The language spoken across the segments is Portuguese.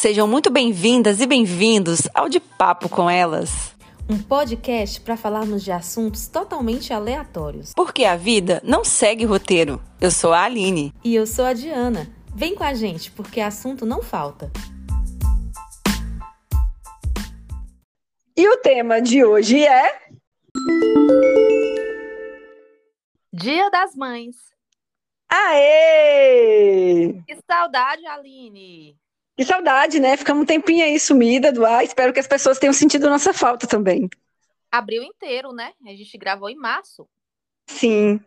Sejam muito bem-vindas e bem-vindos ao De Papo com Elas. Um podcast para falarmos de assuntos totalmente aleatórios. Porque a vida não segue roteiro. Eu sou a Aline. E eu sou a Diana. Vem com a gente, porque assunto não falta. E o tema de hoje é. Dia das Mães. Aê! Que saudade, Aline! Que saudade, né? Ficamos um tempinho aí sumida do ar. Espero que as pessoas tenham sentido nossa falta também. Abril inteiro, né? A gente gravou em março. Sim.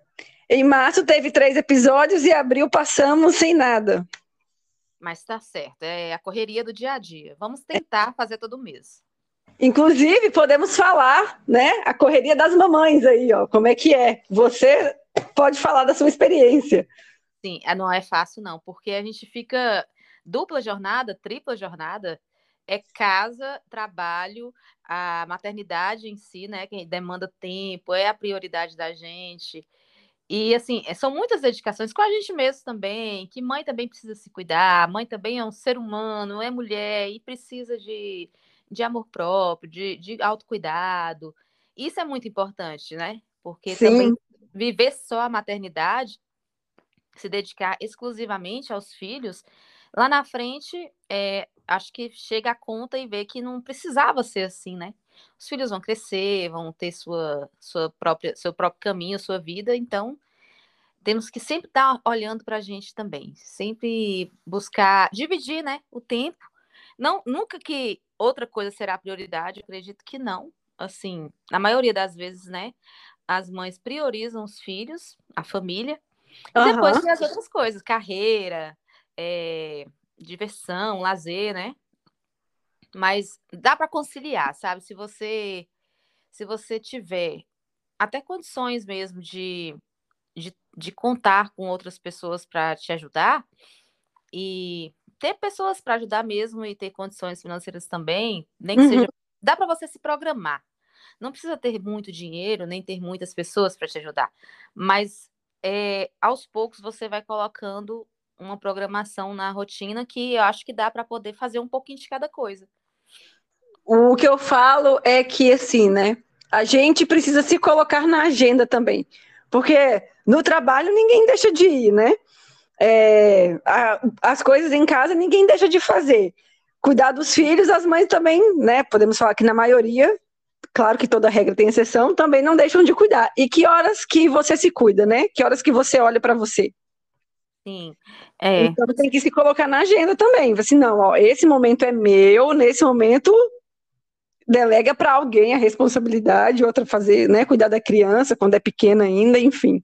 Em março teve três episódios e abril passamos sem nada. Mas tá certo, é a correria do dia a dia. Vamos tentar fazer todo mês. Inclusive, podemos falar, né? A correria das mamães aí, ó. Como é que é? Você pode falar da sua experiência. Sim, é, não é fácil, não, porque a gente fica dupla jornada, tripla jornada, é casa, trabalho, a maternidade em si, né? Que demanda tempo, é a prioridade da gente. E assim, é, são muitas dedicações com a gente mesmo também, que mãe também precisa se cuidar, mãe também é um ser humano, é mulher e precisa de, de amor próprio, de, de autocuidado. Isso é muito importante, né? Porque Sim. também viver só a maternidade, se dedicar exclusivamente aos filhos, lá na frente, é, acho que chega a conta e vê que não precisava ser assim, né? Os filhos vão crescer, vão ter sua, sua própria, seu próprio caminho, sua vida, então temos que sempre estar olhando para a gente também, sempre buscar dividir, né, o tempo. Não, nunca que outra coisa será prioridade, acredito que não. Assim, na maioria das vezes, né, as mães priorizam os filhos, a família, e uhum. depois tem as outras coisas, carreira, é, diversão, lazer, né? Mas dá para conciliar, sabe? Se você se você tiver até condições mesmo de, de, de contar com outras pessoas para te ajudar e ter pessoas para ajudar mesmo e ter condições financeiras também, nem que uhum. seja, dá para você se programar. Não precisa ter muito dinheiro, nem ter muitas pessoas para te ajudar, mas é, aos poucos você vai colocando uma programação na rotina que eu acho que dá para poder fazer um pouquinho de cada coisa. O que eu falo é que, assim, né? A gente precisa se colocar na agenda também. Porque no trabalho ninguém deixa de ir, né? É, a, as coisas em casa ninguém deixa de fazer. Cuidar dos filhos, as mães também, né? Podemos falar que na maioria, claro que toda regra tem exceção, também não deixam de cuidar. E que horas que você se cuida, né? Que horas que você olha para você? Sim. É. Então tem que se colocar na agenda também. Assim, não, ó, esse momento é meu, nesse momento delega para alguém a responsabilidade, outra fazer, né, cuidar da criança quando é pequena ainda, enfim.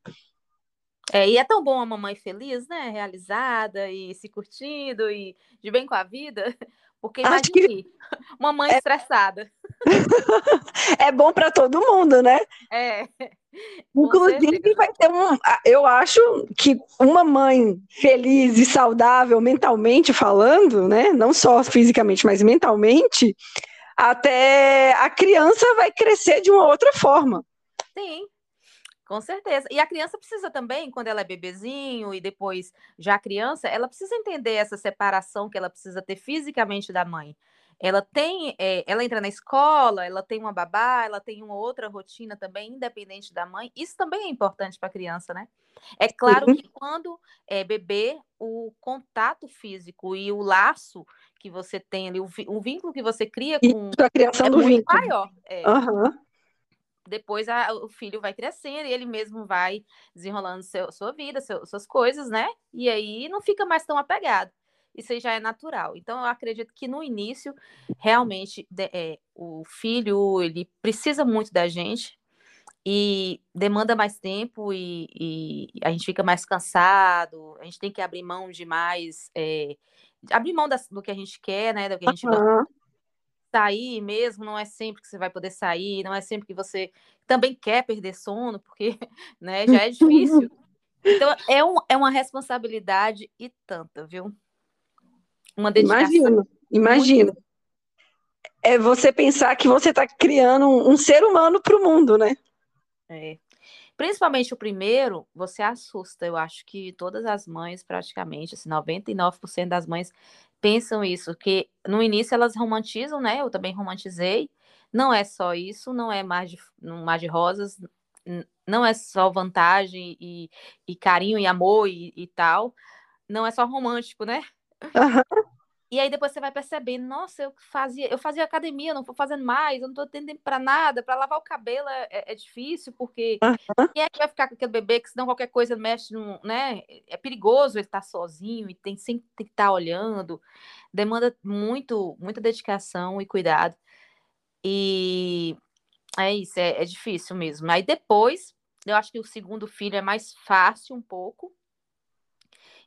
É, e é tão bom a mamãe feliz, né, realizada e se curtindo e de bem com a vida, porque imagine que... uma mãe é... estressada. é bom para todo mundo, né? É. Inclusive, vai ter um. Eu acho que uma mãe feliz e saudável, mentalmente falando, né? Não só fisicamente, mas mentalmente, até a criança vai crescer de uma outra forma. Sim, com certeza. E a criança precisa também, quando ela é bebezinho e depois já criança, ela precisa entender essa separação que ela precisa ter fisicamente da mãe ela tem, é, ela entra na escola, ela tem uma babá, ela tem uma outra rotina também, independente da mãe. Isso também é importante para a criança, né? É claro uhum. que quando é bebê, o contato físico e o laço que você tem ali, o, vínculo que você cria com a criação é do vínculo maior. É. Uhum. Depois a, o filho vai crescendo e ele mesmo vai desenrolando seu, sua vida, seu, suas coisas, né? E aí não fica mais tão apegado isso aí já é natural. Então, eu acredito que no início, realmente, é, o filho, ele precisa muito da gente e demanda mais tempo e, e, a gente fica mais cansado, a gente tem que abrir mão de mais, é, abrir mão das, do que a gente quer, né, do que a gente uhum. Sair mesmo, não é sempre que você vai poder sair, não é sempre que você também quer perder sono, porque, né, já é difícil. Então, é, um, é uma responsabilidade e tanta, viu? Uma dedicação. Imagino, imagino. É você pensar que você está criando um, um, ser humano para o mundo, né? É. Principalmente o primeiro, você assusta. Eu acho que todas as mães, praticamente, assim, 99% das mães pensam isso, que no início elas romantizam, né? Eu também romantizei. Não é só isso, não é mar de, mar de rosas, não é só vantagem e, e carinho e amor e, e, tal. Não é só romântico, né? Uhum. E aí depois você vai percebendo, nossa, eu fazia, eu fazia academia, não tô fazendo mais, eu não tô tendo tempo para nada, para lavar o cabelo é, é, é difícil, porque uhum. quem é que vai ficar com aquele bebê que senão qualquer coisa mexe, no, né? É perigoso ele estar tá sozinho e tem sempre que estar tá olhando. Demanda muito, muita dedicação e cuidado. E é isso, é, é difícil mesmo. Aí depois, eu acho que o segundo filho é mais fácil um pouco,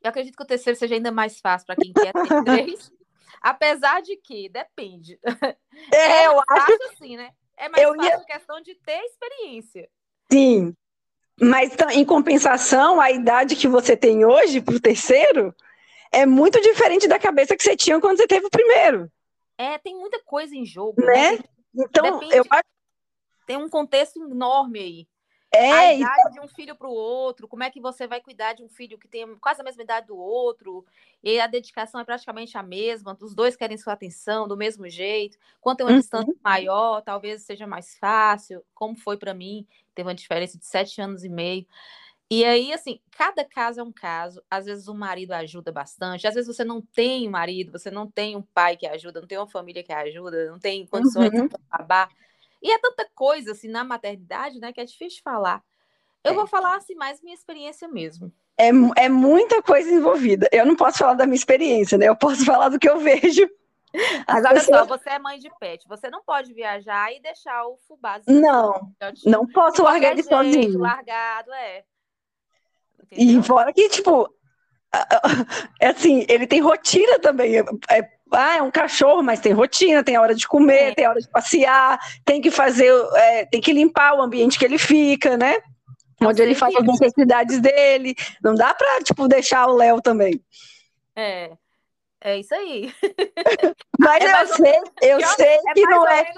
eu acredito que o terceiro seja ainda mais fácil para quem quer ter três. Apesar de que, depende. É, é eu acho assim, né? É mais eu fácil ia... questão de ter experiência. Sim. Mas em compensação, a idade que você tem hoje para o terceiro é muito diferente da cabeça que você tinha quando você teve o primeiro. É, tem muita coisa em jogo, né? né? Então, Depende, eu acho. Tem um contexto enorme aí. É, a idade então... de um filho para o outro, como é que você vai cuidar de um filho que tem quase a mesma idade do outro, e a dedicação é praticamente a mesma, os dois querem sua atenção do mesmo jeito. Quando tem uma uhum. distância maior, talvez seja mais fácil, como foi para mim, teve uma diferença de sete anos e meio. E aí, assim, cada caso é um caso. Às vezes o marido ajuda bastante, às vezes você não tem um marido, você não tem um pai que ajuda, não tem uma família que ajuda, não tem condições uhum. de trabalhar. E é tanta coisa assim na maternidade, né, que é difícil falar. Eu é. vou falar assim mais minha experiência mesmo. É, é muita coisa envolvida. Eu não posso falar da minha experiência, né? Eu posso falar do que eu vejo. Mas olha só, você é mãe de pet, você não pode viajar e deixar o fubazinho. Não, não posso largar ele sozinho. Largado, é. Entendeu? E fora que, tipo, é assim, ele tem rotina também. É, ah, é um cachorro, mas tem rotina, tem a hora de comer, é. tem a hora de passear, tem que fazer, é, tem que limpar o ambiente que ele fica, né? Onde ele faz as necessidades dele. Não dá pra, tipo, deixar o Léo também. É. É isso aí. Mas é eu sei, eu sei é que não é.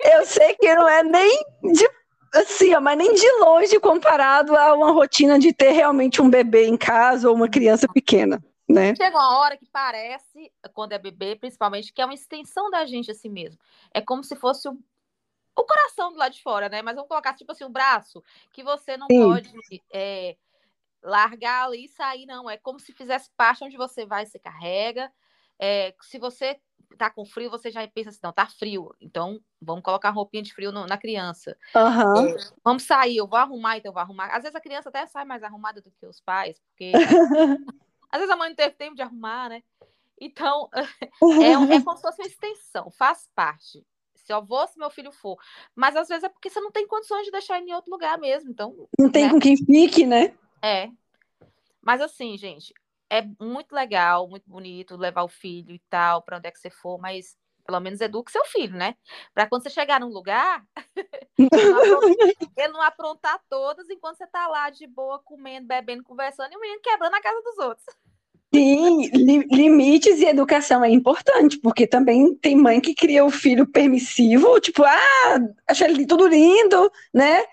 Eu sei que não é nem de assim, ó, mas nem de longe comparado a uma rotina de ter realmente um bebê em casa ou uma criança pequena né? Chega uma hora que parece, quando é bebê, principalmente, que é uma extensão da gente assim mesmo. É como se fosse o, o coração do lado de fora, né? Mas vamos colocar, tipo assim, o braço, que você não Sim. pode é, largar ali e sair, não. É como se fizesse parte onde você vai, você carrega. É, se você tá com frio, você já pensa assim, não, tá frio, então vamos colocar roupinha de frio no, na criança. Uhum. É, vamos sair, eu vou arrumar, então eu vou arrumar. Às vezes a criança até sai mais arrumada do que os pais, porque Às vezes a mãe não teve tempo de arrumar, né? Então, é, um, é como se fosse uma extensão, faz parte. Se eu vou, se meu filho for. Mas às vezes é porque você não tem condições de deixar ele em outro lugar mesmo. Então, não tem né? com quem fique, né? É. Mas assim, gente, é muito legal, muito bonito levar o filho e tal, para onde é que você for, mas pelo menos eduque seu filho, né? Para quando você chegar num lugar, ele não aprontar todas enquanto você tá lá de boa, comendo, bebendo, conversando, e o menino quebrando a casa dos outros. Sim, li limites e educação é importante, porque também tem mãe que cria o filho permissivo, tipo, ah, acha ele tudo lindo, né?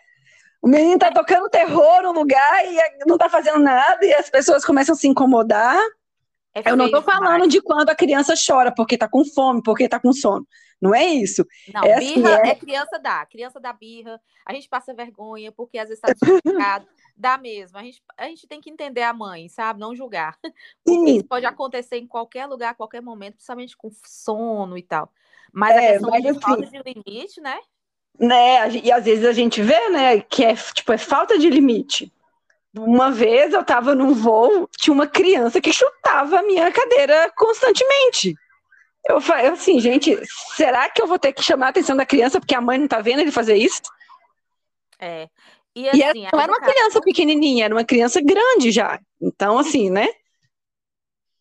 O menino tá tocando terror no lugar e não tá fazendo nada, e as pessoas começam a se incomodar. É eu não estou falando de quando a criança chora porque está com fome, porque está com sono. Não é isso. Não, é assim, birra assim, é... é... criança dá. Criança dá birra. A gente passa vergonha porque às vezes está descomplicado. dá mesmo. A gente, a gente tem que entender a mãe, sabe? Não julgar. Isso pode acontecer em qualquer lugar, a qualquer momento, principalmente com sono e tal. Mas é, a questão mas, de assim, falta de limite, né? Né, e às vezes a gente vê, né, que é tipo é falta de limite. Uma vez eu estava num voo, tinha uma criança que chutava a minha cadeira constantemente. Eu falei assim, gente, será que eu vou ter que chamar a atenção da criança porque a mãe não está vendo ele fazer isso? É. E, assim, e não era uma criança pequenininha, era uma criança grande já. Então, assim, né?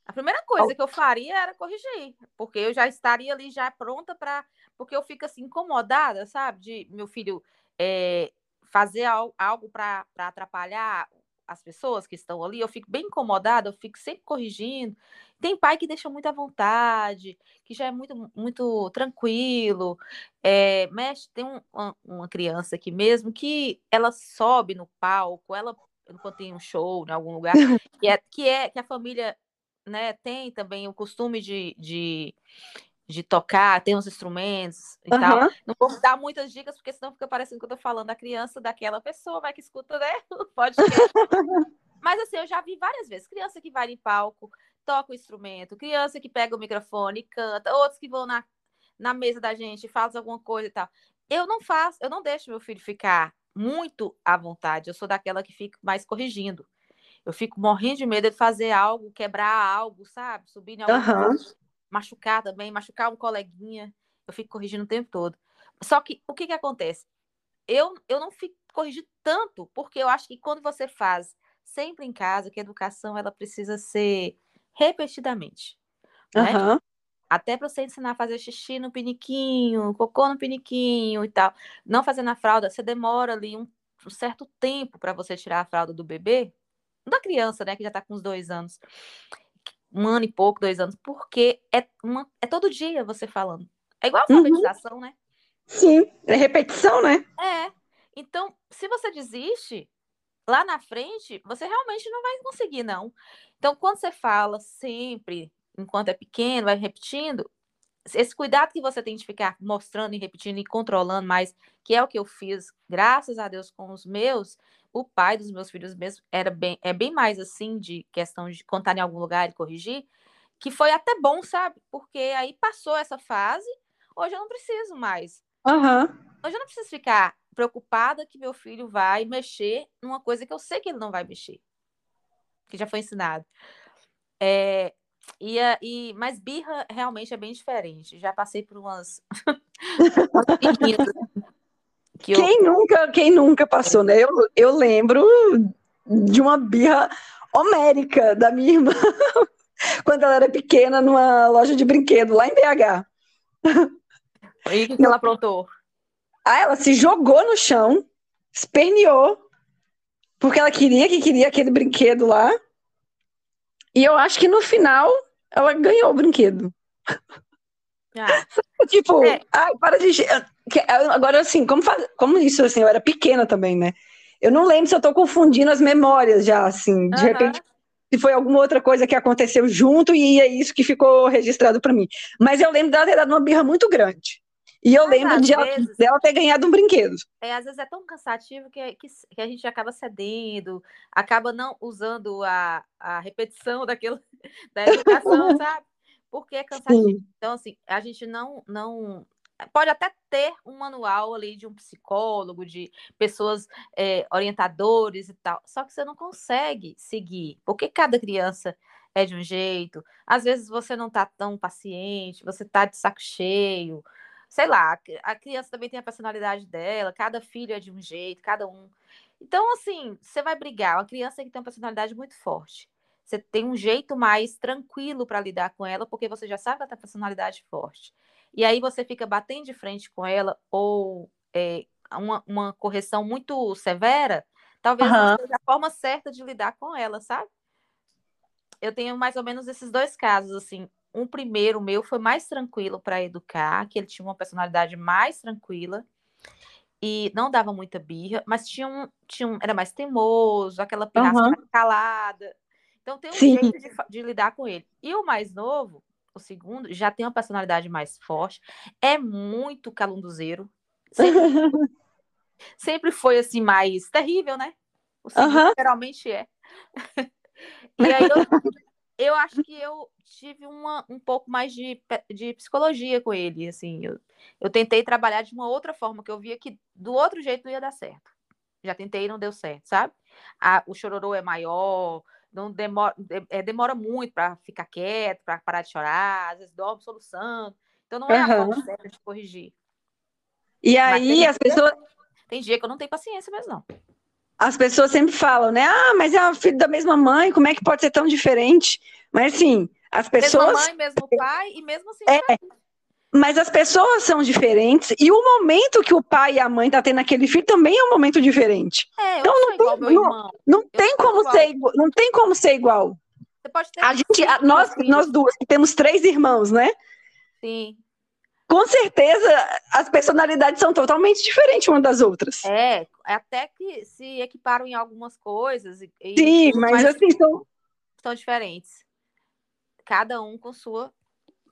A primeira coisa que eu faria era corrigir, porque eu já estaria ali já pronta para. Porque eu fico assim incomodada, sabe? De meu filho é, fazer algo para atrapalhar as pessoas que estão ali, eu fico bem incomodada, eu fico sempre corrigindo. Tem pai que deixa muito à vontade, que já é muito, muito tranquilo. É, mexe, tem um, uma, criança aqui mesmo que ela sobe no palco, ela quando tem um show em algum lugar, que é, que é que a família né, tem também o costume de, de, de tocar, tem uns instrumentos e Aham. tal. Não vou dar muitas dicas, porque senão fica parecendo que eu tô falando da criança daquela pessoa, vai que escuta, né? podcast. Mas assim, eu já vi várias vezes, criança que vai em palco, toca o instrumento, criança que pega o microfone e canta, outros que vão na, na mesa da gente fazem alguma coisa e tal. Eu não faço, eu não deixo meu filho ficar muito à vontade. Eu sou daquela que fica mais corrigindo. Eu fico morrendo de medo de fazer algo, quebrar algo, sabe? Subir em alguma Aham. coisa, machucar também, machucar um coleguinha. Eu fico corrigindo o tempo todo. Só que o que que acontece? Eu, eu não fico corrigindo tanto, porque eu acho que quando você faz sempre em casa, que a educação ela precisa ser repetidamente. né? Até para você ensinar a fazer xixi no piniquinho, cocô no piniquinho e tal. Não fazer na fralda, você demora ali um, um certo tempo para você tirar a fralda do bebê, da criança, né, que já está com uns dois anos, um ano e pouco, dois anos, porque é, uma, é todo dia você falando. É igual a Uhum. alfabetização, né? Sim, é repetição, né? É. Então, se você desiste, lá na frente, você realmente não vai conseguir, não. Então, quando você fala sempre, enquanto é pequeno, vai repetindo, esse cuidado que você tem de ficar mostrando e repetindo e controlando mais, que é o que eu fiz, graças a Deus, com os meus, o pai dos meus filhos mesmo era bem, é bem mais assim, de questão de contar em algum lugar e corrigir, que foi até bom, sabe? Porque aí passou essa fase, hoje eu não preciso mais. Aham. Hoje eu não preciso ficar preocupada que meu filho vai mexer numa coisa que eu sei que ele não vai mexer, que já foi ensinado. É, e, e, mas birra realmente é bem diferente. Já passei por umas, que eu, Quem nunca, quem nunca passou, né? Eu, eu lembro de uma birra homérica da minha irmã quando ela era pequena numa loja de brinquedo lá em BH. e o que, que ela aprontou? Aí ela se jogou no chão, esperneou, porque ela queria que queria aquele brinquedo lá. E eu acho que no final ela ganhou o brinquedo. Ah, Tipo, É. ai, para de. que- Agora, assim, como, faz- como isso, assim, eu era pequena também, né? Eu não lembro se eu tô confundindo as memórias já, assim, de Aham. repente, se foi alguma outra coisa que aconteceu junto e é isso que ficou registrado pra mim. Mas eu lembro dela ter dado uma birra muito grande. E eu Mas, lembro de ela, vezes- dela ter ganhado um brinquedo. é, às vezes é tão cansativo que, que, que a gente acaba cedendo, acaba não usando a, a repetição daquilo, da educação, sabe? Porque é cansativo. Sim. Então, assim, a gente não, não. Pode até ter um manual ali de um psicólogo, de pessoas é, orientadores e tal, só que você não consegue seguir, porque cada criança é de um jeito. Às vezes você não tá tão paciente, você tá de saco cheio, sei lá, a criança também tem a personalidade dela, cada filho é de um jeito, cada um. Então, assim, você vai brigar, uma criança que tem uma personalidade muito forte. Você tem um jeito mais tranquilo para lidar com ela, porque você já sabe que ela tem personalidade forte. E aí você fica batendo de frente com ela, ou é, uma, uma correção muito severa, talvez Aham. não seja a forma certa de lidar com ela, sabe? Eu tenho mais ou menos esses dois casos, assim. Um primeiro meu foi mais tranquilo para educar, que ele tinha uma personalidade mais tranquila e não dava muita birra, mas tinha um, tinha um era mais teimoso, aquela pirraça mais calada. Então tem um Sim. jeito de, de lidar com ele. E o mais novo, o segundo, já tem uma personalidade mais forte, é muito calunduzeiro. Sempre, sempre foi assim mais terrível, né? O segundo Aham. geralmente é. E aí eu, eu acho que eu tive uma, um pouco mais de, de psicologia com ele, assim, eu, eu tentei trabalhar de uma outra forma, que eu via que do outro jeito não ia dar certo. Já tentei e não deu certo, sabe? A, o chororô é maior, não demora, de- é, demora muito para ficar quieto, para parar de chorar, às vezes dorme soluçando. Então não é a forma Aham. certa de corrigir. E Mas aí as pessoas, Tem dia que eu não tenho paciência mesmo, não. As pessoas sempre falam, né? Ah, mas é o filho da mesma mãe, como é que pode ser tão diferente? Mas assim, as Mesma pessoas. mãe, mesmo pai, e mesmo assim. É, Mas as pessoas são diferentes e o momento que o pai e a mãe tá tendo aquele filho também é um momento diferente. É, Então não tem- não-. Não tem como igual. ser igual, não tem como ser igual. Você pode ter. A gente, a- nós, nós duas que temos três irmãos, né? Sim. Com certeza as personalidades são totalmente diferentes uma das outras. É, até que se equiparam em algumas coisas. E, Sim, tudo, mas assim são, são diferentes. cada um com sua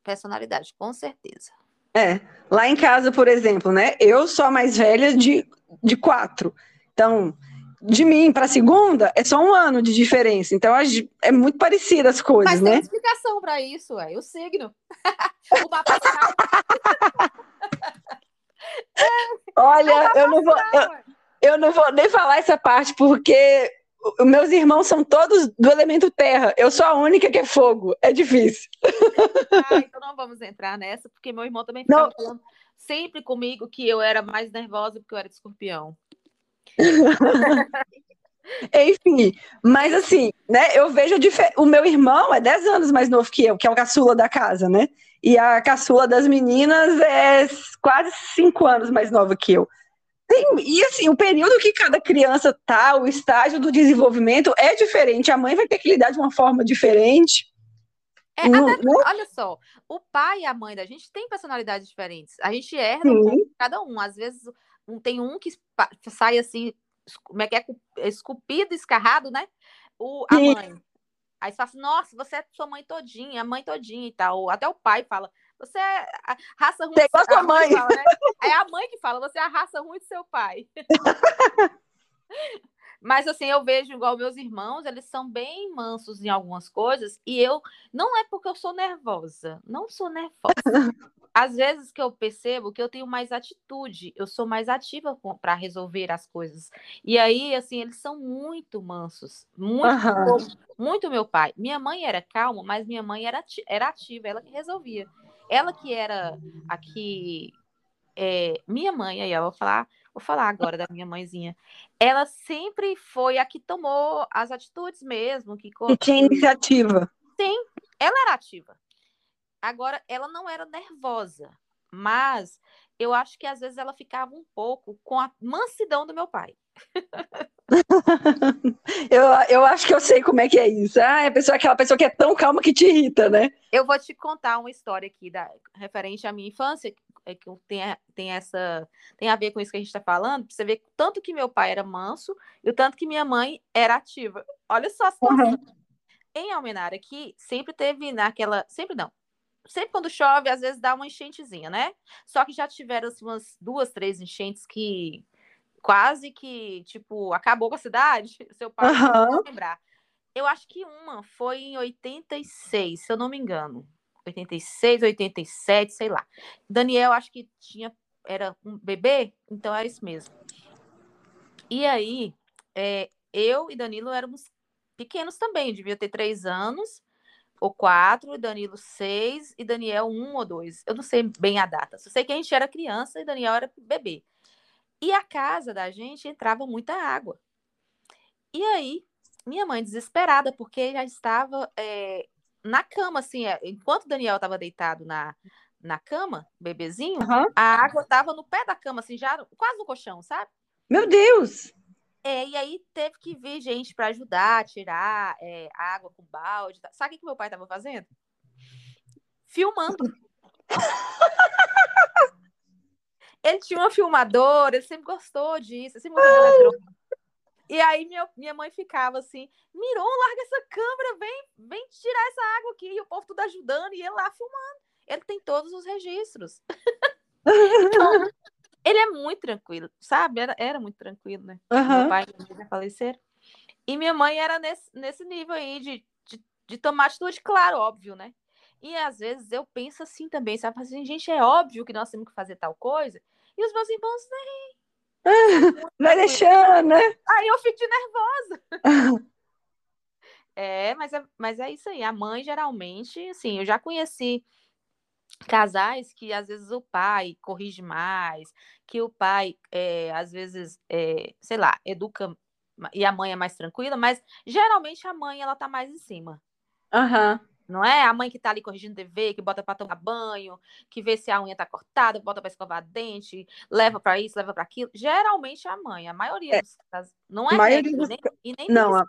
personalidade, com certeza. É, lá em casa, por exemplo, né? Eu sou a mais velha de, de quatro. Então, de mim para a segunda é só um ano de diferença. Então, é muito parecida as coisas, Mas né? tem explicação para isso, é o signo. o mapa astral. Olha, eu não vou. Eu, eu não vou nem falar essa parte, porque os meus irmãos são todos do elemento terra. Eu sou a única que é fogo. É difícil. Ah, então não vamos entrar nessa, porque meu irmão também ficava falando sempre comigo que eu era mais nervosa porque eu era de escorpião. Enfim, mas assim, né? Eu vejo o meu irmão é 10 anos mais novo que eu, que é o caçula da casa, né? E a caçula das meninas é quase 5 anos mais nova que eu. Tem, e assim, o período que cada criança tá, o estágio do desenvolvimento é diferente. A mãe vai ter que lidar de uma forma diferente. É, não, até, não? Olha só, o pai e a mãe da gente têm personalidades diferentes. A gente herda um cada um. Às vezes um, tem um que sai assim, como é que é, esculpido, escarrado, né? O, a Sim. mãe. Aí você fala assim, nossa, você é sua mãe todinha, a mãe todinha e tal. Até o pai fala, você é a raça ruim. Tem igual sua mãe. Fala, né? É a mãe que fala, você é a raça ruim do seu pai. Mas assim, eu vejo igual meus irmãos, eles são bem mansos em algumas coisas, e eu não é porque eu sou nervosa, não sou nervosa. Às vezes que eu percebo que eu tenho mais atitude, eu sou mais ativa para resolver as coisas. E aí, assim, eles são muito mansos, muito, uhum. muito meu pai. Minha mãe era calma, mas minha mãe era, era ativa, ela que resolvia. Ela que era aqui, é, minha mãe, aí eu vou falar Vou falar agora da minha mãezinha. Ela sempre foi a que tomou as atitudes mesmo. Que, que tinha iniciativa. Sim, ela era ativa. Agora, ela não era nervosa, mas eu acho que às vezes ela ficava um pouco com a mansidão do meu pai. eu, eu acho que eu sei como é que é isso. Ah, é a pessoa, aquela pessoa que é tão calma que te irrita, né? Eu vou te contar uma história aqui da, referente à minha infância, é que tem, tem essa tem a ver com isso que a gente está falando, pra você ver tanto que meu pai era manso e o tanto que minha mãe era ativa. Olha só a situação. Uhum. Em Almenara aqui, sempre teve naquela. Sempre não. Sempre quando chove, às vezes dá uma enchentezinha, né? Só que já tiveram assim, umas duas, três enchentes que quase que, tipo, acabou com a cidade. Seu pai uhum. não lembrar. Eu acho que uma foi em 86, se eu não me engano. 86, 87, sei lá. Daniel, acho que tinha, era um bebê, então era isso mesmo. E aí, é, eu e Danilo éramos pequenos também, devia ter três anos ou quatro, Danilo seis e Daniel um ou dois. Eu não sei bem a data. Só sei que a gente era criança e Daniel era bebê. E a casa da gente entrava muita água. E aí, minha mãe desesperada, porque já estava é, na cama, assim, é, enquanto Daniel estava deitado na, na cama, bebezinho, uhum. a água estava no pé da cama, assim, já quase no colchão, sabe? Meu Deus! É, e aí teve que vir gente para ajudar tirar é, água com balde. Sabe o que meu pai estava fazendo? Filmando. ele tinha uma filmadora, ele sempre gostou disso, sempre gostou de e aí minha, minha mãe ficava assim, Miron, larga essa câmera, vem, vem tirar essa água aqui. E o povo tudo ajudando, e ele lá filmando. Ele tem todos os registros. então, ele é muito tranquilo, sabe? Era, era muito tranquilo, né? Uhum. Meu pai e minha mãe faleceram. E minha mãe era nesse, nesse nível aí de, de, de tomar atitude, claro, óbvio, né? E às vezes eu penso assim também, sabe? Assim, gente, é óbvio que nós temos que fazer tal coisa. E os meus irmãos, nem, Vai deixando, né? Aí eu fico nervosa. é, mas é, mas é isso aí. A mãe, geralmente, assim, eu já conheci casais que às vezes o pai corrige mais, que o pai, é, às vezes, é, sei lá, educa e a mãe é mais tranquila, mas geralmente a mãe ela tá mais em cima. Aham. Uhum. Não é a mãe que tá ali corrigindo TV, que bota para tomar banho, que vê se a unha tá cortada, bota para escovar dente, leva para isso, leva para aquilo. Geralmente é a mãe, a maioria é. dos casos. Não é maioria dos... nem, e nem Não, a...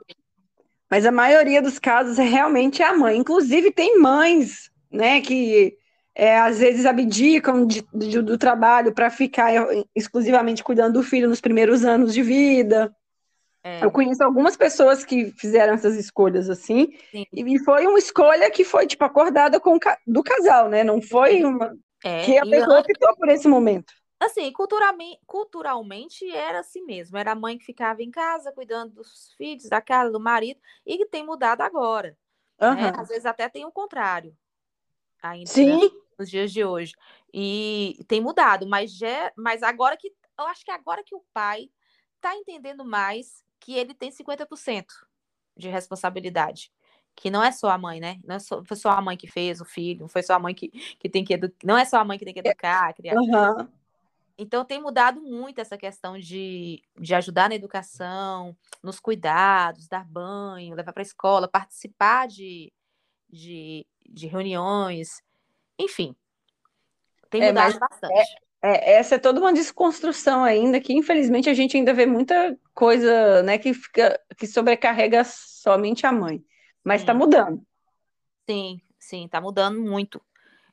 mas a maioria dos casos é realmente a mãe. Inclusive tem mães, né, que é, às vezes abdicam de, de, do trabalho para ficar exclusivamente cuidando do filho nos primeiros anos de vida. É. Eu conheço algumas pessoas que fizeram essas escolhas assim, Sim. e foi uma escolha que foi, tipo, acordada com do casal, né? Não foi uma. É, que a pessoa optou por esse momento. Assim, culturalmente, culturalmente era assim mesmo. Era a mãe que ficava em casa cuidando dos filhos, da casa, do marido, e que tem mudado agora. Uhum. Né? Às vezes até tem o contrário. Ainda, Sim. Né? Nos dias de hoje. E tem mudado, mas, já, mas agora que. Eu acho que agora que o pai está entendendo mais que ele tem 50% de responsabilidade. Que não é só a mãe, né? Não é só, foi só a mãe que fez o filho, não foi só a mãe que, que tem que educar. Não é só a mãe que tem que educar, criar. Uhum. Então tem mudado muito essa questão de, de ajudar na educação, nos cuidados, dar banho, levar para a escola, participar de, de, de reuniões, enfim. Tem é, mudado é, bastante. É, essa é toda uma desconstrução ainda, que infelizmente a gente ainda vê muita coisa, né, que fica, que sobrecarrega somente a mãe. Mas está mudando. Sim, sim, está mudando muito.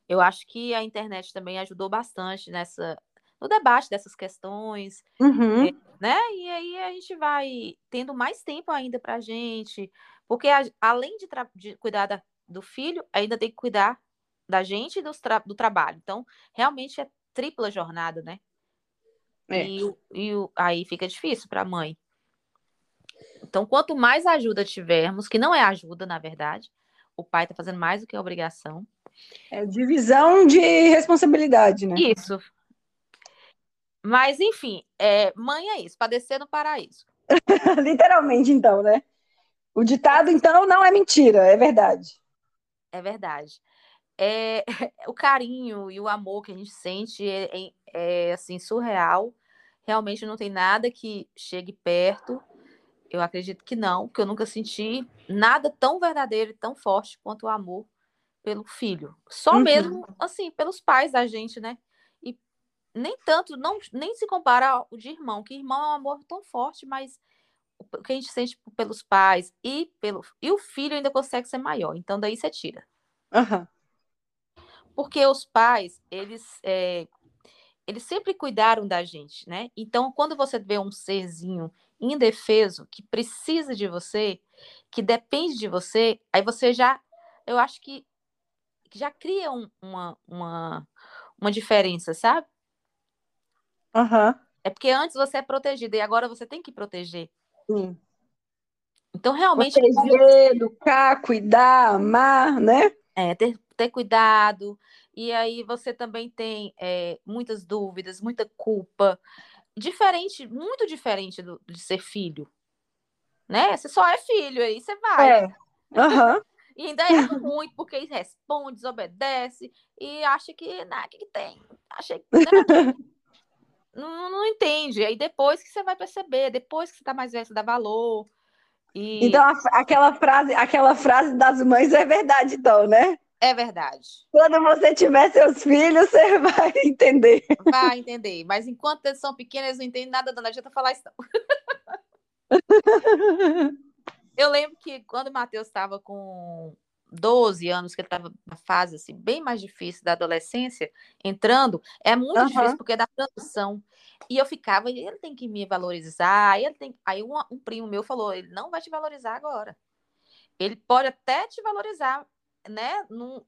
Eu acho que a internet também ajudou bastante nessa no debate dessas questões, uhum. né? E aí a gente vai tendo mais tempo ainda para a gente, porque a, além de, de cuidar da, do filho, ainda tem que cuidar da gente e tra do trabalho. Então, realmente é tripla jornada, né? É. E, e aí fica difícil para a mãe. Então, quanto mais ajuda tivermos, que não é ajuda, na verdade, o pai está fazendo mais do que a obrigação. É divisão de responsabilidade, né? Isso. Mas, enfim, é, mãe é isso, padecer no paraíso. Literalmente, então, né? O ditado, então, não é mentira, é verdade. É verdade é, o carinho e o amor que a gente sente é, é, assim surreal. Realmente não tem nada que chegue perto. Eu acredito que não, porque eu nunca senti nada tão verdadeiro e tão forte quanto o amor pelo filho. Só uhum. mesmo assim, pelos pais da gente, né? E nem tanto, não, nem se compara ao de irmão, que irmão é um amor tão forte, mas o que a gente sente pelos pais e pelo e o filho ainda consegue ser maior. Então daí você tira. Uhum. Porque os pais, eles, é, eles sempre cuidaram da gente, né? Então, quando você vê um serzinho indefeso, que precisa de você, que depende de você, aí você já, eu acho que já cria um, uma, uma, uma diferença, sabe? Uhum. É porque antes você é protegido e agora você tem que proteger. Sim. Então, realmente. Proteger, educar, cuidar, amar, né? É, ter, ter cuidado. E aí você também tem é, muitas dúvidas, muita culpa. Diferente, muito diferente do, de ser filho. Né? Você só é filho, aí você vai. É. Uhum. e ainda é muito, porque responde, desobedece e acha que, nada que, que tem? Acha que. Né? não, não entende. Aí depois que você vai perceber, depois que você tá mais velho, você dá valor. E... Então, aquela frase, aquela frase das mães é verdade, então, né? É verdade. Quando você tiver seus filhos, você vai entender. Vai entender. Mas enquanto eles são pequenos, eles não entendem nada, não adianta falar isso. Eu lembro que quando o Matheus estava com 12 anos, que ele estava na fase assim, bem mais difícil da adolescência, entrando, é muito uhum. difícil porque é da transição. E eu ficava, ele tem que me valorizar, ele tem. Aí um, um primo meu falou: ele não vai te valorizar agora. Ele pode até te valorizar, né, no,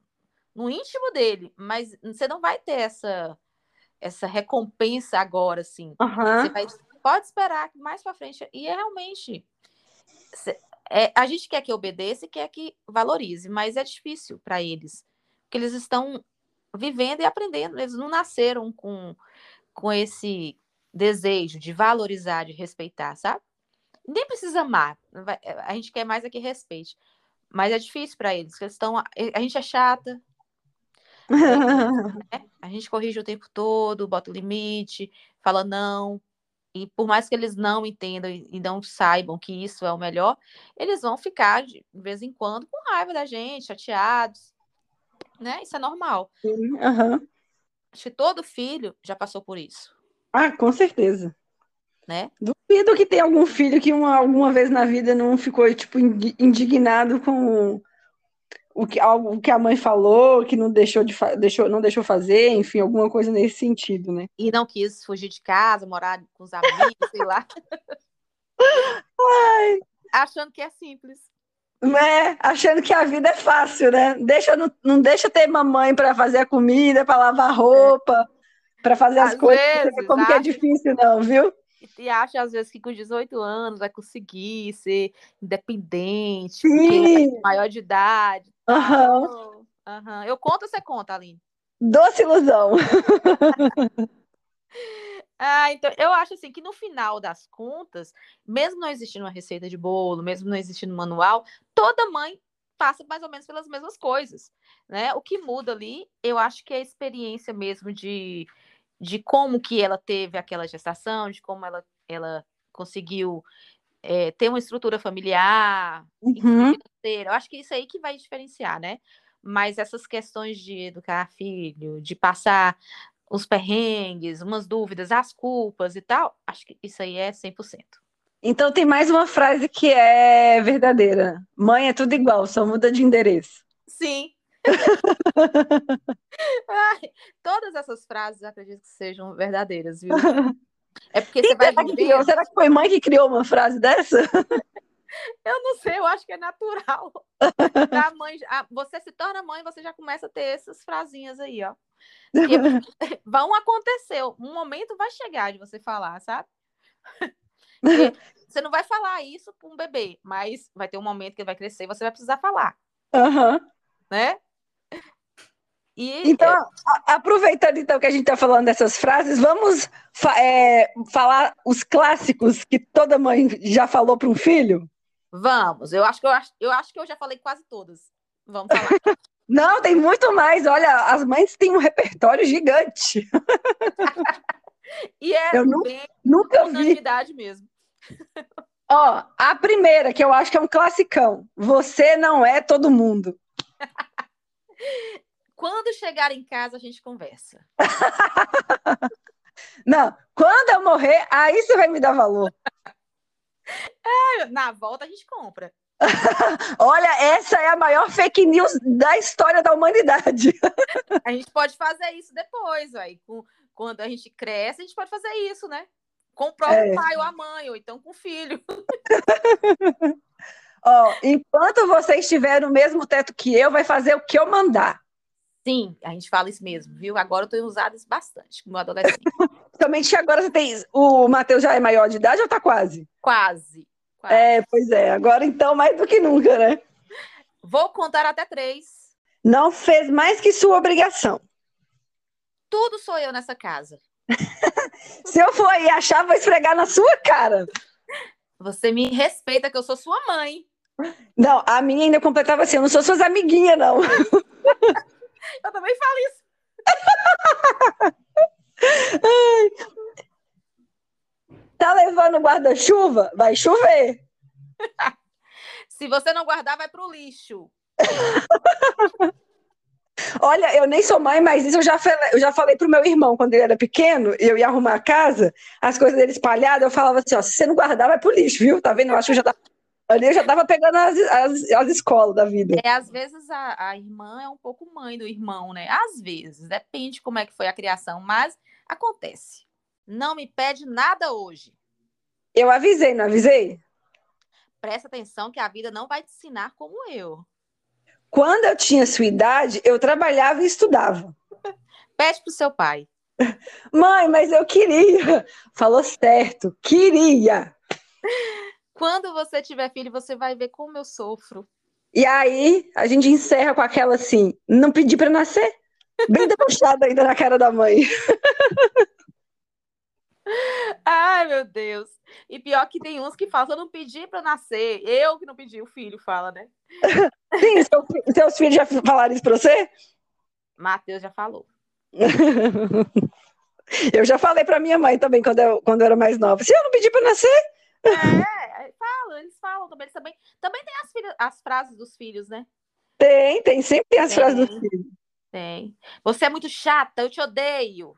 no íntimo dele, mas você não vai ter essa essa recompensa agora, assim. Uhum. Você vai, pode esperar mais para frente. E é realmente. É, a gente quer que obedeça e quer que valorize, mas é difícil para eles. Porque eles estão vivendo e aprendendo. Eles não nasceram com, com esse desejo de valorizar, de respeitar, sabe? Nem precisa amar. A gente quer mais é que respeite. Mas é difícil para eles, porque eles estão. A gente é chata. né? A gente corrige o tempo todo, bota o limite, fala não. E por mais que eles não entendam e não saibam que isso é o melhor, eles vão ficar de vez em quando com raiva da gente, chateados. Né? Isso é normal. Uhum. Acho que todo filho já passou por isso. Ah, com certeza né? Duvido que tenha algum filho que uma, alguma vez na vida não ficou, tipo, indignado com o que, algo que a mãe falou, que não deixou, de deixou, não deixou fazer, enfim, alguma coisa nesse sentido, né? E não quis fugir de casa, morar com os amigos, sei lá. Ai. Achando que é simples. É, achando que a vida é fácil, né? Deixa, não, não deixa ter mamãe para fazer a comida, para lavar roupa, para fazer as às coisas. Vezes, como acho... que é difícil, não, viu? E acha, às vezes, que com 18 anos vai conseguir ser independente, Sim. É maior de idade. Uhum. Uhum. Eu conto ou você conta, Aline? Doce ilusão. ah, então, eu acho assim que no final das contas, mesmo não existindo uma receita de bolo, mesmo não existindo um manual, toda mãe passa mais ou menos pelas mesmas coisas, né? O que muda ali, eu acho que é a experiência mesmo de, de como que ela teve aquela gestação, de como ela, ela conseguiu é, ter uma estrutura familiar, uhum. financeira. Eu acho que isso aí que vai diferenciar, né? mas essas questões de educar filho, de passar os perrengues, umas dúvidas, as culpas e tal, acho que isso aí é 100%. Então tem mais uma frase que é verdadeira. Mãe é tudo igual, só muda de endereço. Sim. Ai, todas essas frases acredito que sejam verdadeiras, viu? É porque você vai viver... Será que foi mãe que criou uma frase dessa? Eu não sei, eu acho que é natural. a mãe, você se torna mãe, você já começa a ter essas frasinhas aí, ó. E vão acontecer, um momento vai chegar de você falar, sabe? você não vai falar isso para um bebê, mas vai ter um momento que ele vai crescer e você vai precisar falar. Uhum. Né? E, então, é... aproveitando então que a gente está falando dessas frases, vamos fa é, falar os clássicos que toda mãe já falou para um filho? Vamos, eu acho que eu acho, eu acho que eu já falei quase todas. Vamos falar. Não, tem muito mais. Olha, as mães têm um repertório gigante. e é eu nu nunca vi. mesmo. Ó, a primeira, que eu acho que é um classicão. Você não é todo mundo. Quando chegar em casa, a gente conversa. não, quando eu morrer, aí você vai me dar valor. É, na volta a gente compra. Olha, essa é a maior fake news da história da humanidade. a gente pode fazer isso depois, aí. Quando a gente cresce, a gente pode fazer isso, né? Com o próprio é. pai ou a mãe, ou então com o filho. Ó, enquanto você estiver no mesmo teto que eu, vai fazer o que eu mandar. Sim, a gente fala isso mesmo, viu? Agora eu tenho usado isso bastante como adolescente. Somente agora você tem. O Matheus já é maior de idade ou tá quase? Quase, quase. É, pois é. Agora então, mais do que nunca, né? Vou contar até três. Não fez mais que sua obrigação. Tudo sou eu nessa casa. Se eu for aí achar, vou esfregar na sua cara. Você me respeita que eu sou sua mãe. Não, a minha ainda completava assim, eu não sou suas amiguinhas, não. Eu também falo isso. tá levando guarda-chuva? Vai chover. Se você não guardar, vai pro lixo. Olha, eu nem sou mãe, mas isso eu já falei, eu já falei pro meu irmão quando ele era pequeno, eu ia arrumar a casa, as coisas dele espalhadas, eu falava assim, ó, se você não guardar, vai pro lixo, viu? Tá vendo? Eu acho que eu já tava Ali eu já estava pegando as, as, as, escolas da vida. É, às vezes a, a irmã é um pouco mãe do irmão, né? Às vezes, depende de como é que foi a criação, mas acontece. Não me pede nada hoje. Eu avisei, não avisei? Presta atenção que a vida não vai te ensinar como eu. Quando eu tinha sua idade, eu trabalhava e estudava. Pede pro seu pai. Mãe, mas eu queria. Falou certo, queria. Quando você tiver filho, você vai ver como eu sofro. E aí, a gente encerra com aquela assim: não pedi para nascer? Bem debochada ainda na cara da mãe. Ai, meu Deus. E pior que tem uns que falam, eu não pedi para nascer. Eu que não pedi, o filho fala, né? Sim, seu, seus filhos já falaram isso para você? Matheus já falou. eu já falei para minha mãe também, quando eu, quando eu era mais nova. Se eu não pedi para nascer. É, falam, eles falam também. Eles também, também tem as, as frases dos filhos, né? Tem, tem, sempre tem as tem, frases dos filhos. Tem. Você é muito chata, eu te odeio.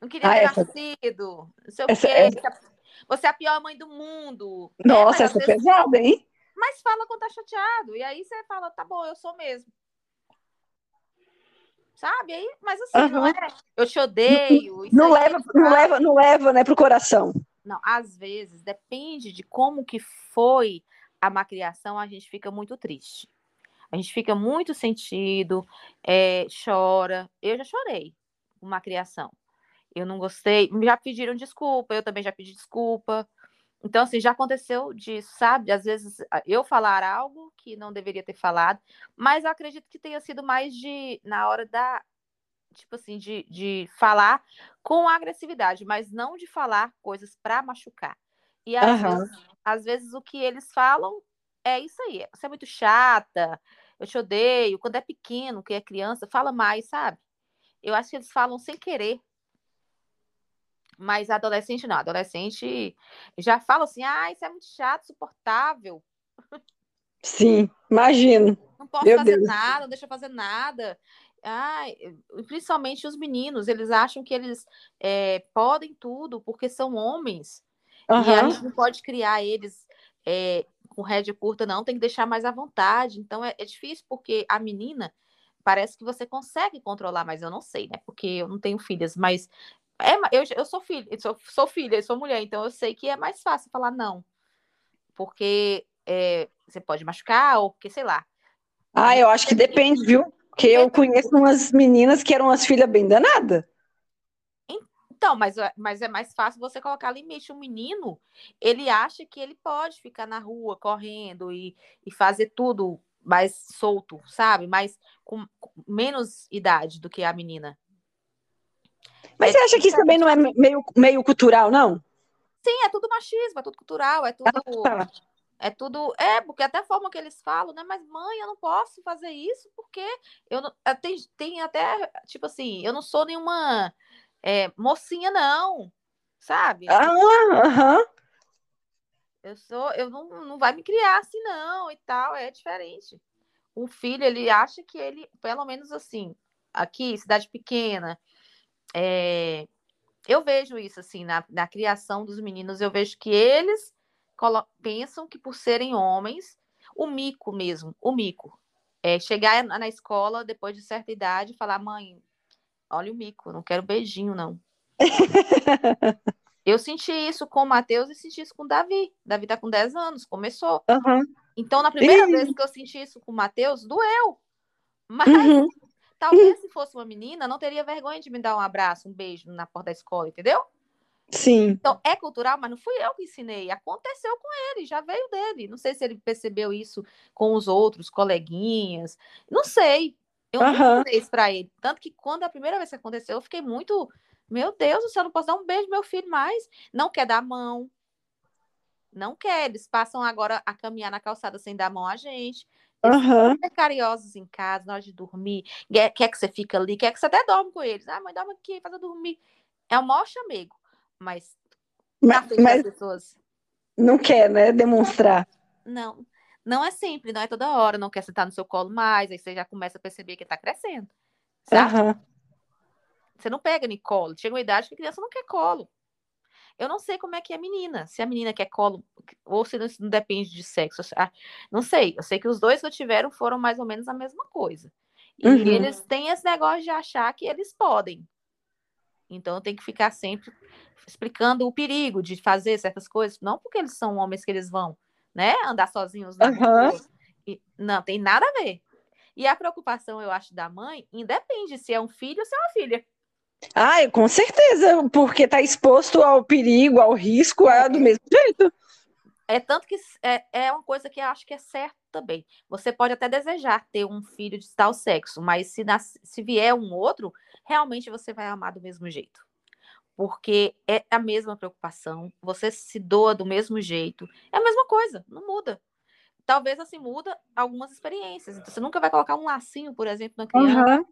Não queria ah, ter essa... nascido. Não sei essa, o quê. Essa... Você é a pior mãe do mundo. É, Nossa, é, essa é vezes... pesada, hein? Mas fala quando tá chateado. E aí você fala, tá bom, eu sou mesmo. Sabe? Aí, mas assim, uhum. não é. Eu te odeio. Não, leva, não, leva, não leva, né, pro coração. Não, às vezes, depende de como que foi a macriação, a gente fica muito triste. A gente fica muito sentido, é, chora. Eu já chorei uma criação. Eu não gostei. Já pediram desculpa, eu também já pedi desculpa. Então, assim, já aconteceu disso, sabe? Às vezes eu falar algo que não deveria ter falado, mas eu acredito que tenha sido mais de na hora da, tipo assim, de, de falar com agressividade, mas não de falar coisas para machucar. E às, uhum. vezes, às vezes o que eles falam é isso aí. Você é muito chata, eu te odeio. Quando é pequeno, que é criança, fala mais, sabe? Eu acho que eles falam sem querer. Mas adolescente não. Adolescente já fala assim: ah, isso é muito chato, suportável. Sim, imagino. Não posso Meu fazer Deus. nada, não deixa eu fazer nada. Ah, principalmente os meninos, eles acham que eles é, podem tudo porque são homens. Uhum. E a gente não pode criar eles é, com rédea curta, não, tem que deixar mais à vontade. Então é, é, difícil porque a menina parece que você consegue controlar, mas eu não sei, né? Porque eu não tenho filhas, mas é, eu, eu sou filha, eu sou, sou filha, eu sou mulher, então eu sei que é mais fácil falar não. Porque é, você pode machucar, ou porque, sei lá. Ah, eu acho que depende, viu? Porque eu conheço umas meninas que eram as filhas bem danadas. Então, mas, mas é mais fácil você colocar limite. O menino, ele acha que ele pode ficar na rua correndo e, e fazer tudo mais solto, sabe? Mas com, com menos idade do que a menina. Mas é, você acha que isso também não é meio, meio cultural, não? Sim, é tudo machismo, é tudo cultural, é tudo. Ah, tá. É tudo. É, porque até a forma que eles falam, né? Mas, mãe, eu não posso fazer isso porque eu não. Eh, tem, tem até, tipo assim, eu não sou nenhuma é, mocinha, não. Sabe? Ah, aham. Eu sou, eu não, não vai me criar assim, não, e tal, é diferente. O filho, ele acha que ele, pelo menos assim, aqui, cidade pequena, é, eu vejo isso assim, na, na criação dos meninos, eu vejo que eles pensam que por serem homens, o mico mesmo, o mico, é chegar na escola depois de certa idade e falar, mãe, olha o mico, não quero beijinho, não. eu senti isso com o Matheus e senti isso com o Davi. Davi tá com 10 anos, começou. Uhum. Então, na primeira vez que eu senti isso com o Matheus, doeu. Mas uhum. talvez se fosse uma menina, não teria vergonha de me dar um abraço, um beijo na porta da escola, entendeu? Sim. Então, é cultural, mas não fui eu que ensinei. Aconteceu com ele, já veio dele. Não sei se ele percebeu isso com os outros coleguinhas. Não sei. Eu uhum. não isso pra ele. Tanto que quando a primeira vez que aconteceu, eu fiquei muito. Meu Deus do céu, não posso dar um beijo meu filho mais. Não quer dar mão. Não quer. Eles passam agora a caminhar na calçada sem dar mão a gente. Eles uhum. são carinhosos em casa, na hora de dormir. Quer, quer que você fica ali, quer que você até dorme com eles. Ah, mãe, dorme aqui, faz eu dormir. É o maior chamego mas, mas, mas pessoas. Não quer, né? Demonstrar. Não, não é sempre, não é toda hora, não quer sentar no seu colo mais, aí você já começa a perceber que está crescendo. Sabe? Uhum. Você não pega no colo. Chega uma idade que a criança não quer colo. Eu não sei como é que é a menina. Se a menina quer colo, ou se não, não depende de sexo. Ah, não sei. Eu sei que os dois que eu tiveram foram mais ou menos a mesma coisa. E uhum. eles têm esse negócio de achar que eles podem. Então tem que ficar sempre explicando o perigo de fazer certas coisas, não porque eles são homens que eles vão, né, andar sozinhos na uhum. E, não, tem nada a ver. E a preocupação, eu acho, da mãe, independe se é um filho ou se é uma filha. Ah, com certeza, porque está exposto ao perigo, ao risco, é do mesmo jeito. É tanto que é, é uma coisa que eu acho que é certo também. Você pode até desejar ter um filho de tal sexo, mas se, nas, se vier um outro, realmente você vai amar do mesmo jeito. Porque é a mesma preocupação, você se doa do mesmo jeito, é a mesma coisa, não muda. Talvez assim muda algumas experiências. Então, você nunca vai colocar um lacinho, por exemplo, na criança. Uhum.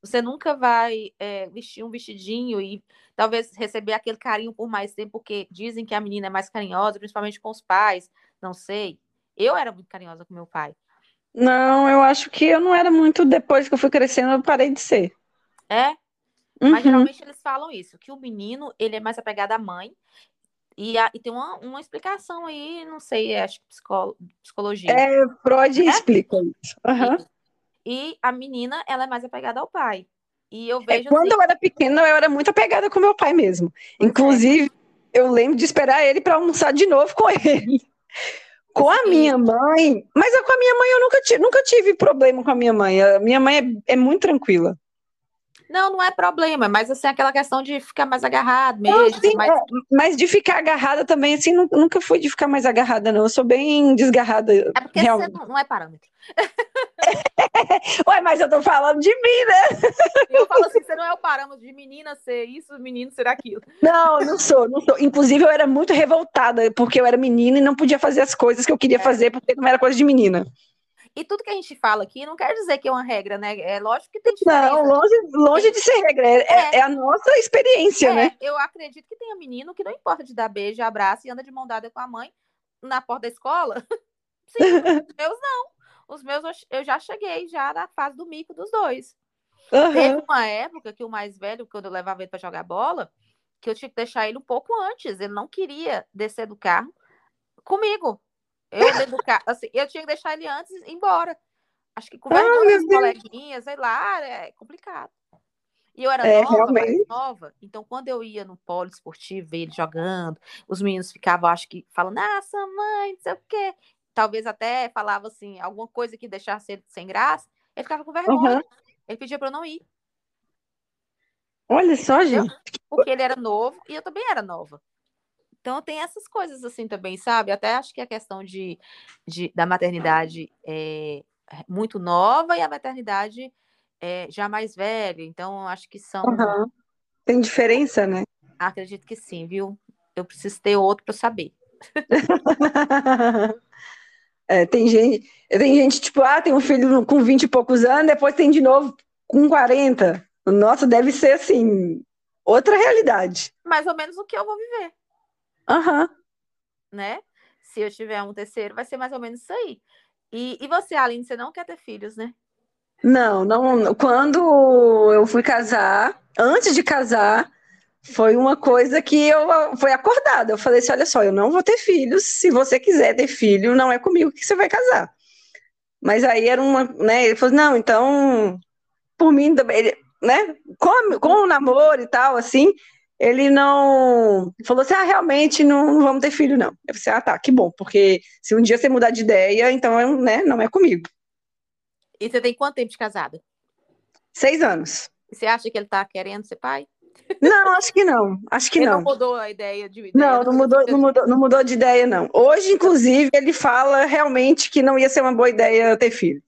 Você nunca vai é, vestir um vestidinho e talvez receber aquele carinho por mais tempo, porque dizem que a menina é mais carinhosa, principalmente com os pais. Não sei. Eu era muito carinhosa com meu pai. Não, eu acho que eu não era muito. Depois que eu fui crescendo, eu parei de ser. É? Uhum. Mas geralmente eles falam isso, que o menino ele é mais apegado à mãe. E, a, e tem uma, uma explicação aí, não sei, acho que psicolo, psicologia. É, Freud é? explica isso. Uhum. E a menina, ela é mais apegada ao pai. E eu é, vejo. É, quando assim... eu era pequena, eu era muito apegada com meu pai mesmo. Inclusive, eu lembro de esperar ele para almoçar de novo com ele. Com a minha mãe, mas com a minha mãe eu nunca tive, nunca tive problema com a minha mãe. A minha mãe é, é muito tranquila. Não, não é problema, mas assim, aquela questão de ficar mais agarrado mesmo. Não, sim, mais... É, mas de ficar agarrada também, assim, nunca fui de ficar mais agarrada, não. Eu sou bem desgarrada. É porque realmente. você não é parâmetro. Ué, mas eu tô falando de mim, né? Eu falo assim, você não é o parâmetro de menina ser isso, menino ser aquilo. Não, não sou, não sou. Inclusive, eu era muito revoltada, porque eu era menina e não podia fazer as coisas que eu queria é. fazer, porque não era coisa de menina. E tudo que a gente fala aqui não quer dizer que é uma regra, né? É lógico que tem diferença. Não, longe, longe de ser regra. É, é, é a nossa experiência, é, né? Eu acredito que tenha menino que não importa de dar beijo, abraço e anda de mão dada com a mãe na porta da escola. Sim, os meus não. Os meus eu já cheguei já na fase do mico dos dois. Uhum. Teve uma época que o mais velho, quando eu levava ele para jogar bola, que eu tinha que deixar ele um pouco antes. Ele não queria descer do carro comigo. Eu dentro do carro, assim, eu tinha que deixar ele antes ir embora. Acho que com vergonha ah, coleguinhas, sei lá, é complicado. E eu era é, nova, nova, então quando eu ia no polo esportivo, ver ele jogando, os meninos ficavam, acho que, falando, nossa, mãe, não sei o quê. Talvez até falava assim, alguma coisa que deixasse ele sem graça, ele ficava com vergonha. Uhum. Ele pedia para eu não ir. Olha só, gente. Porque ele era novo e eu também era nova. Então tem essas coisas assim também, sabe? Até acho que a questão de, de da maternidade é muito nova e a maternidade é já mais velha. Então acho que são. Uhum. Tem diferença, né? Acredito que sim, viu? Eu preciso ter outro para saber. é, tem gente, tem gente tipo, ah, tem um filho com 20 e poucos anos, depois tem de novo com 40. Nossa, deve ser assim, outra realidade. Mais ou menos o que eu vou viver. Aham. Né? Se eu tiver um terceiro, vai ser mais ou menos isso aí. E, e você, Aline, você não quer ter filhos, né? Não, não. Quando eu fui casar, antes de casar, foi uma coisa que eu foi acordada. Eu falei assim: olha só, eu não vou ter filhos. Se você quiser ter filho, não é comigo que você vai casar. Mas aí era uma, né? Ele falou: não, então, por mim, né? Com, com o namoro e tal, assim, ele não falou assim: ah, realmente não, não vamos ter filho, não. Eu falei assim: ah, tá, que bom, porque se um dia você mudar de ideia, então né, não é comigo. E você tem quanto tempo de casada? Seis anos. E você acha que ele tá querendo ser pai? Não, acho que não. Acho que ele não. não mudou a ideia de ideia, Não, não mudou, não mudou, não mudou de ideia, não. Hoje, inclusive, ele fala realmente que não ia ser uma boa ideia ter filho.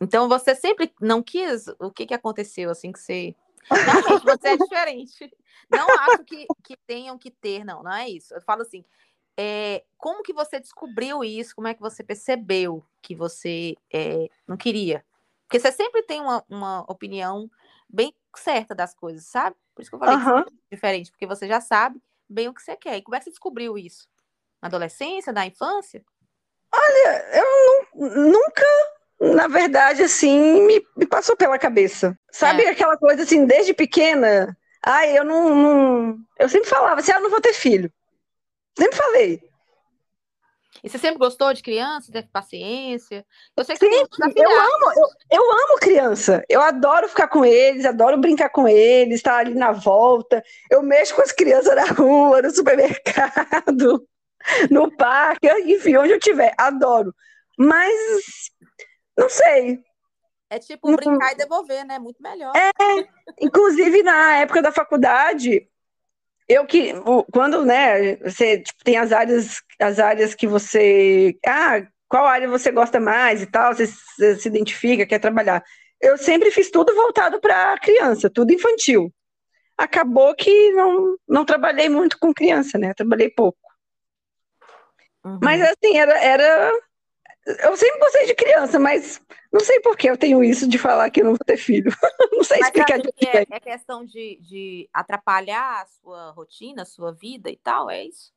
Então você sempre não quis. O que, que aconteceu assim que você. Realmente, você é diferente. Não acho que, que tenham que ter, não, não é isso. Eu falo assim, é, como que você descobriu isso? Como é que você percebeu que você é, não queria? Porque você sempre tem uma, uma opinião bem certa das coisas, sabe? Por isso que eu falei uhum. que é diferente, porque você já sabe bem o que você quer. E como é que você descobriu isso? Na adolescência, na infância? Olha, eu nunca na verdade, assim, me, me passou pela cabeça. Sabe é. aquela coisa assim, desde pequena? Ai, eu não, não, Eu sempre falava assim, ah, eu não vou ter filho. Sempre falei. E você sempre gostou de criança, teve paciência? Eu sei que Sim, você eu amo, eu, eu, amo criança. Eu adoro ficar com eles, adoro brincar com eles, estar ali na volta. Eu mexo com as crianças na rua, no supermercado, no parque, enfim, onde eu estiver. Adoro. Mas não sei. É tipo brincar e devolver, né? Muito melhor. É, inclusive na época da faculdade, eu que quando, né, você tipo, tem as áreas, as áreas que você, ah, qual área você gosta mais e tal, você, você se identifica, quer trabalhar. Eu sempre fiz tudo voltado para criança, tudo infantil. Acabou que não, não trabalhei muito com criança, né? Trabalhei pouco. Uhum. Mas assim, era, era eu sempre gostei de criança, mas não sei por que eu tenho isso de falar que eu não vou ter filho. não sei mas explicar de é, é questão de, de atrapalhar a sua rotina, a sua vida e tal, é isso?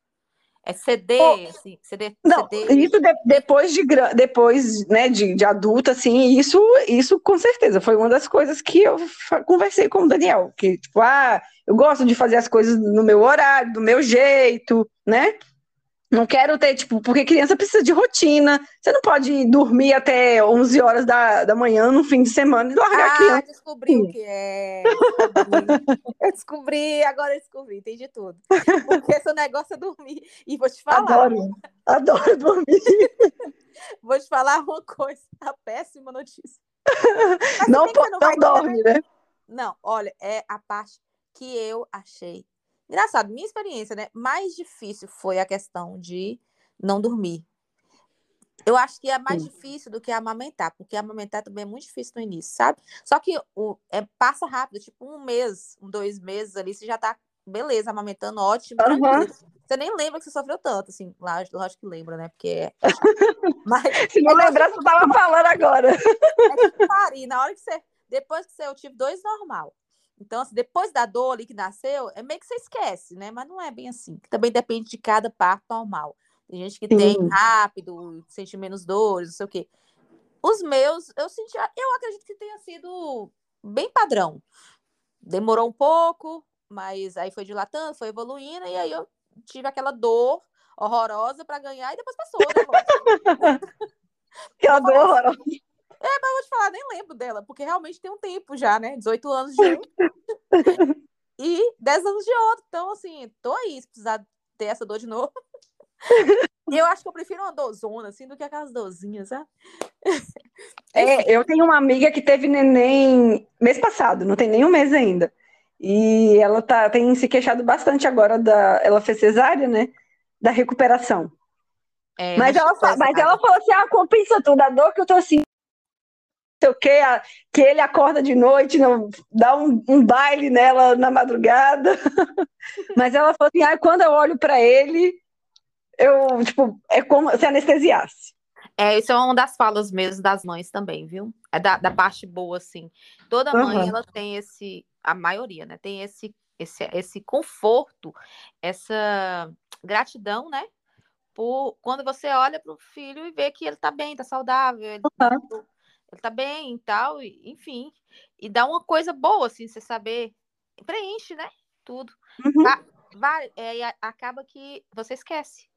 É ceder, oh, assim, ceder, não, isso de, depois de depois, né, de, de adulta, assim, isso, isso com certeza foi uma das coisas que eu conversei com o Daniel, que tipo, ah, eu gosto de fazer as coisas no meu horário, do meu jeito, né? Não quero ter, tipo, porque criança precisa de rotina. Você não pode dormir até 11 horas da, da manhã no fim de semana e largar ah, a criança. descobri o que é. Descobri. eu descobri, agora eu descobri, entendi tudo. Porque esse negócio é dormir. E vou te falar. Adoro, adoro dormir. vou te falar uma coisa, a péssima notícia. Mas não, não, não dorme, né? Não, olha, é a parte que eu achei Engraçado, minha experiência, né? Mais difícil foi a questão de não dormir. Eu acho que é mais Sim. difícil do que amamentar, porque amamentar também é muito difícil no início, sabe? Só que o, é, passa rápido, tipo um mês, um, dois meses ali, você já tá, beleza, amamentando, ótimo, uhum. Você nem lembra que você sofreu tanto, assim, lá, lógico que lembra, né? Porque é. Mas, Se não é lembrar, você tava falando agora. É tipo parir, na hora que você. Depois que você, eu tive dois normal. Então, assim, depois da dor ali que nasceu, é meio que você esquece, né? Mas não é bem assim. Também depende de cada parto normal. Tem gente que Sim. tem rápido, sente menos dores, não sei o quê. Os meus, eu senti, eu acredito que tenha sido bem padrão. Demorou um pouco, mas aí foi dilatando, foi evoluindo, e aí eu tive aquela dor horrorosa para ganhar e depois passou, né? aquela dor horrorosa. É, mas vou te falar, nem lembro dela, porque realmente tem um tempo já, né? 18 anos de um e 10 anos de outro. Então, assim, tô aí, se precisar ter essa dor de novo. E eu acho que eu prefiro uma dozona, assim, do que aquelas dozinhas, sabe? É, eu tenho uma amiga que teve neném mês passado, não tem nem um mês ainda. E ela tá, tem se queixado bastante agora da. Ela fez cesárea, né? Da recuperação. É, mas ela, mas ela falou assim: ah, compensa tudo, a dor que eu tô assim, sei o que, que ele acorda de noite, não, dá um, um baile nela na madrugada. Mas ela falou assim: ah, quando eu olho para ele, eu, tipo, é como se anestesiasse. É, isso é uma das falas mesmo das mães também, viu? É da, da parte boa, assim. Toda mãe, uhum. ela tem esse, a maioria, né? Tem esse, esse, esse conforto, essa gratidão, né? Por quando você olha para o filho e vê que ele tá bem, tá saudável, ele uhum ele tá bem e tal, e, enfim. E dá uma coisa boa, assim, você saber. Preenche, né? Tudo. Uhum. Tá, vai, é, acaba que você esquece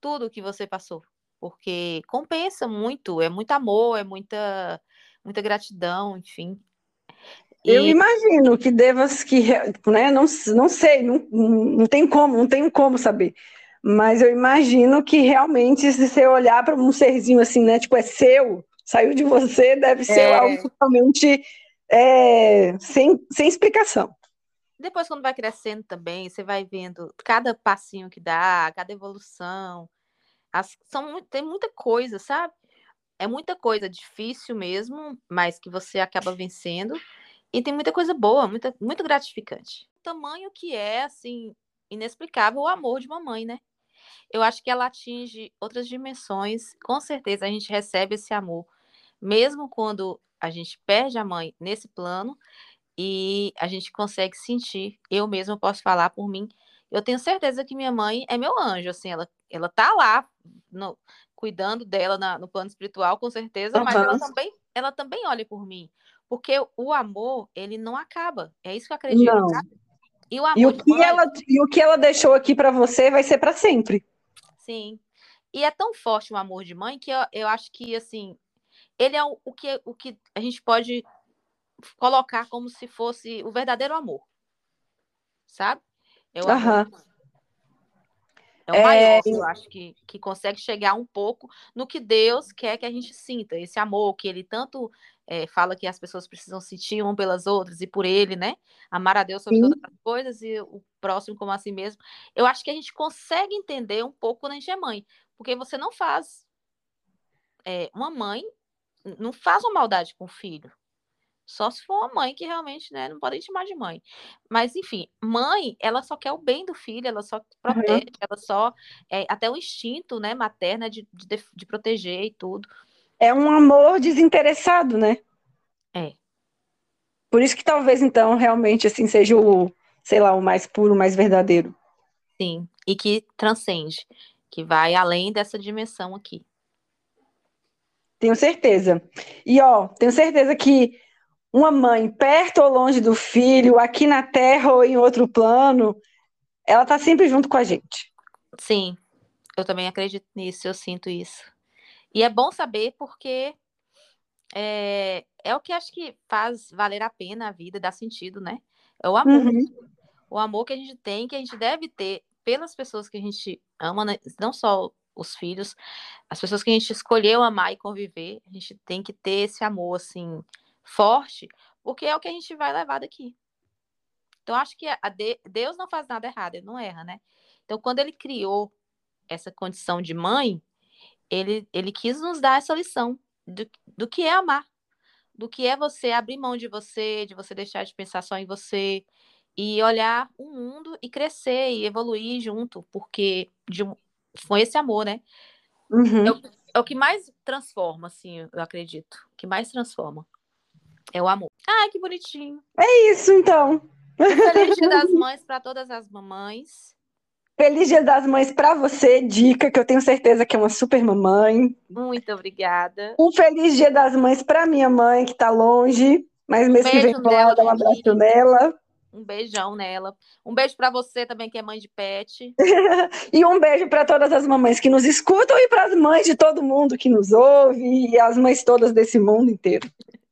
tudo que você passou. Porque compensa muito, é muito amor, é muita, muita gratidão, enfim. E... Eu imagino que devas que, né, não, não sei, não, não tem como, não tenho como saber. Mas eu imagino que realmente, se você olhar para um serzinho assim, né, tipo, é seu, saiu de você, deve ser é... algo totalmente é, sem, sem explicação. Depois, quando vai crescendo também, você vai vendo cada passinho que dá, cada evolução. As, são, tem muita coisa, sabe? É muita coisa difícil mesmo, mas que você acaba vencendo. E tem muita coisa boa, muita, muito gratificante. O tamanho que é, assim, inexplicável o amor de mamãe, né? Eu acho que ela atinge outras dimensões. Com certeza a gente recebe esse amor mesmo quando a gente perde a mãe nesse plano e a gente consegue sentir, eu mesma posso falar por mim, eu tenho certeza que minha mãe é meu anjo, assim, ela, ela tá lá no, cuidando dela na, no plano espiritual, com certeza, uhum. mas ela também, ela também olha por mim, porque o amor, ele não acaba, é isso que eu acredito. Não. E o, amor e o que mãe, ela e o que ela deixou aqui para você vai ser para sempre. Sim. E é tão forte o amor de mãe que eu, eu acho que assim ele é o, o, que, o que a gente pode colocar como se fosse o verdadeiro amor. Sabe? É o amor. É o é... maior, eu acho, que, que consegue chegar um pouco no que Deus quer que a gente sinta. Esse amor que ele tanto é, fala que as pessoas precisam sentir um pelas outras e por ele, né? Amar a Deus sobre Sim. todas as coisas e o próximo como a si mesmo. Eu acho que a gente consegue entender um pouco quando a gente é mãe. Porque você não faz. É, uma mãe não faz uma maldade com o filho. Só se for uma mãe que realmente, né, não pode chamar de mãe. Mas, enfim, mãe, ela só quer o bem do filho, ela só protege, uhum. ela só. É, até o instinto, né, materno é de, de, de proteger e tudo. É um amor desinteressado, né? É. Por isso que talvez, então, realmente, assim, seja o, sei lá, o mais puro, o mais verdadeiro. Sim, e que transcende, que vai além dessa dimensão aqui. Tenho certeza. E ó, tenho certeza que uma mãe perto ou longe do filho, aqui na Terra ou em outro plano, ela tá sempre junto com a gente. Sim, Eu também acredito nisso, eu sinto isso. E é bom saber porque é, é o que acho que faz valer a pena a vida, dá sentido, né? É o amor. Uhum. O amor que a gente tem, que a gente deve ter pelas pessoas que a gente ama, né? não só os filhos, as pessoas que a gente escolheu amar e conviver, a gente tem que ter esse amor, assim, forte, porque é o que a gente vai levar daqui. Então, acho que de, Deus não faz nada errado, ele não erra, né? Então, quando ele criou essa condição de mãe, ele, ele quis nos dar essa lição do, do que é amar, do que é você abrir mão de você, de você deixar de pensar só em você e olhar o mundo e crescer e evoluir junto, porque de, foi esse amor, né? Uhum. É, o, é, o, que mais transforma, assim, eu acredito. O que mais transforma é o amor. Ai, que bonitinho. É isso, então. Feliz Dia das Mães para todas as mamães. Feliz Dia das Mães para você, Dica, que eu tenho certeza que é uma super mamãe. Muito obrigada. Um feliz Dia das Mães para minha mãe, que está longe, mas mês que vem ela, dá um abraço nela. Um beijão nela. Um beijo para você também, que é mãe de pet. e um beijo para todas as mamães que nos escutam e para as mães de todo mundo que nos ouve e as mães todas desse mundo inteiro.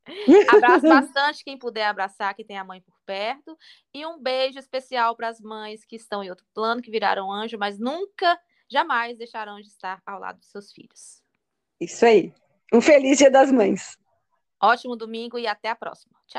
Abraço bastante quem puder abraçar, que tem a mãe por perto. E um beijo especial para as mães que estão em outro plano, que viraram anjo, mas nunca, jamais deixarão de estar ao lado dos seus filhos. Isso aí. Um feliz Dia das Mães. Ótimo domingo e até a próxima. Tchau.